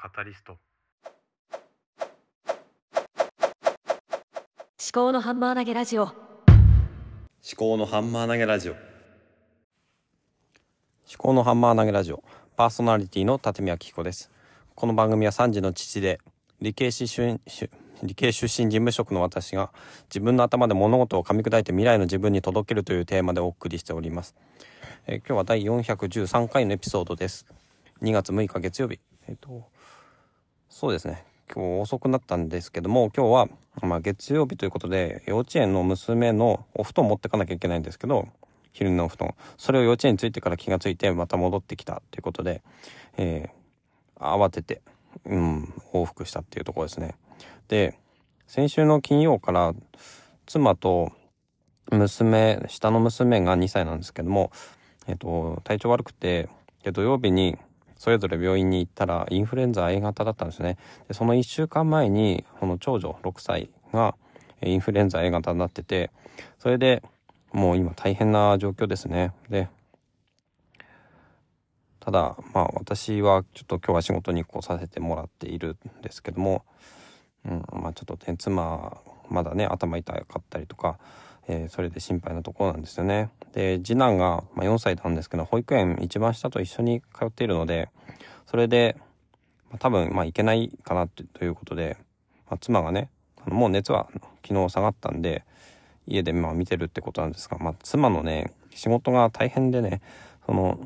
カタリスト。思考のハンマー投げラジオ。思考のハンマー投げラジオ。思考のハンマー投げラジオ。パーソナリティの立宮紀彦です。この番組は3児の父で理系出身理系出身事務職の私が自分の頭で物事を噛み砕いて未来の自分に届けるというテーマでお送りしております、えー今日は第413回のエピソードです。2月6日月曜日えっ、と。そうですね。今日遅くなったんですけども今日は、まあ、月曜日ということで幼稚園の娘のお布団持ってかなきゃいけないんですけど昼寝のお布団。それを幼稚園に着いてから気がついてまた戻ってきたということで、えー慌てて、うん、往復したっていうところですね。で先週の金曜から妻と娘下の娘が2歳なんですけども、えっと体調悪くてで土曜日にそれぞれ病院に行ったらインフルエンザ A 型だったんですね。でその1週間前にこの長女6歳がインフルエンザ A 型になっててそれでもう今大変な状況ですね。でただまあ私はちょっと今日は仕事に来させてもらっているんですけども、うん、まあちょっとね妻まだね頭痛かったりとか、えーそれで心配なところなんですよねで次男が、まあ、4歳なんですけど保育園一番下と一緒に通っているのでそれで、まあ多分まあいけないかなとということで、まあ、妻がねもう熱は昨日下がったんで家でまあ見てるってことなんですが、まあ、妻のね仕事が大変でねその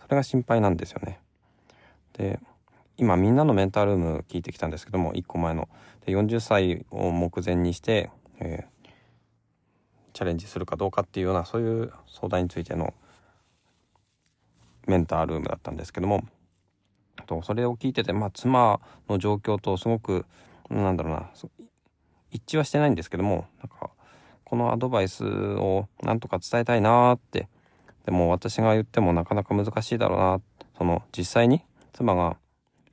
それが心配なんですよね。で今みんなのメンタルーム聞いてきたんですけども1個前ので40歳を目前にして、えーチャレンジするかどうかっていうようなそういう相談についてのメンタールームだったんですけどもとそれを聞いてて、まあ、妻の状況とすごくなんだろうな一致はしてないんですけどもなんかこのアドバイスをなんとか伝えたいなーってでも私が言ってもなかなか難しいだろうなその実際に妻が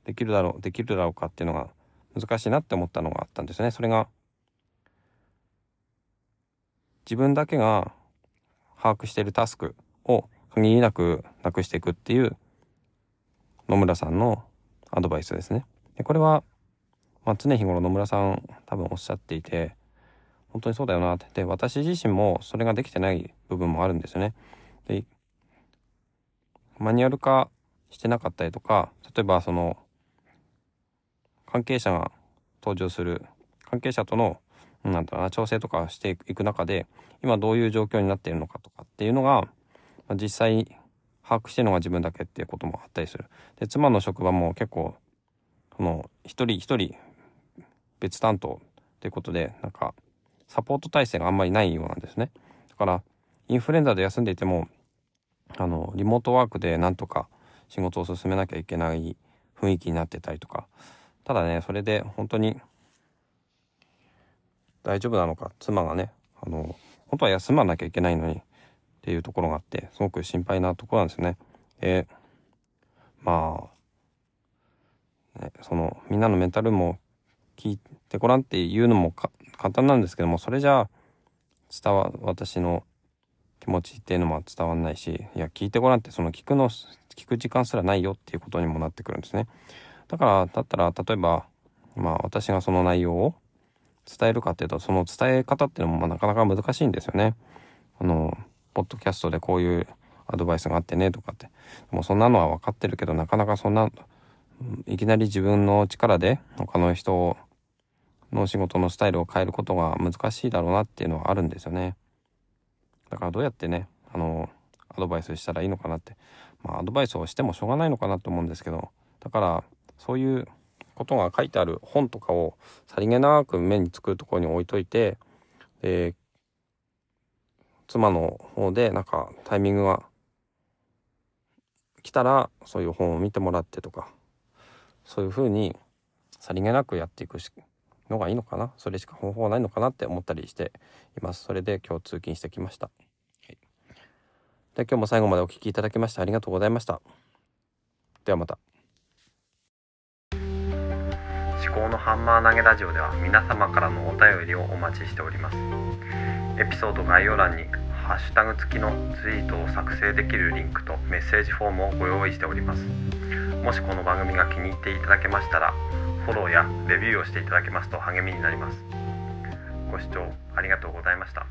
できるだろうできるだろうかっていうのが難しいなって思ったのがあったんですね。それが自分だけが把握しているタスクを限りなくなくしていくっていう野村さんのアドバイスですね。でこれは、まあ、常日頃野村さん多分おっしゃっていて本当にそうだよなって。で私自身もそれができてない部分もあるんですよね。でマニュアル化してなかったりとか例えばその関係者が登場する関係者とのなんだろうな調整とかしていく中で今どういう状況になっているのかとかっていうのが、まあ実際把握してるのが自分だけっていうこともあったりする。で妻の職場も結構その一人一人別担当っていうことでなんかサポート体制があんまりないようなんですね。だからインフルエンザで休んでいてもあのリモートワークでなんとか仕事を進めなきゃいけない雰囲気になってたりとかただねそれで本当に大丈夫なのか？妻がねあの本当は休まなきゃいけないのにっていうところがあってすごく心配なところなんですよね。でまあ、ね、そのみんなのメンタルも聞いてごらんっていうのも簡単なんですけどもそれじゃあ伝わ私の気持ちっていうのも伝わんないしいや聞いてごらんってその聞くの聞く時間すらないよっていうことにもなってくるんですね。だからだったら例えばまあ私がその内容を伝えるかっていうとその伝え方っていうのもまあなかなか難しいんですよね。あのポッドキャストでこういうアドバイスがあってねとかってもうそんなのは分かってるけどなかなかそんないきなり自分の力で他の人の仕事のスタイルを変えることが難しいだろうなっていうのはあるんですよね。だからどうやってねあのアドバイスしたらいいのかなってまあアドバイスをしてもしょうがないのかなと思うんですけどだからそういうことが書いてある本とかをさりげなく目につくところに置いといてで妻の方でなんかタイミングが来たらそういう本を見てもらってとかそういうふうにさりげなくやっていくしのがいいのかな？それしか方法はないのかなって思ったりしています。それで今日通勤してきました、はい、で今日も最後までお聞きいただきましてありがとうございました。ではまた。思考のハンマー投げラジオでは皆様からのお便りをお待ちしております。エピソード概要欄にハッシュタグ付きのツイートを作成できるリンクとメッセージフォームをご用意しております。もしこの番組が気に入っていただけましたらフォローやレビューをしていただけますと励みになります。ご視聴ありがとうございました。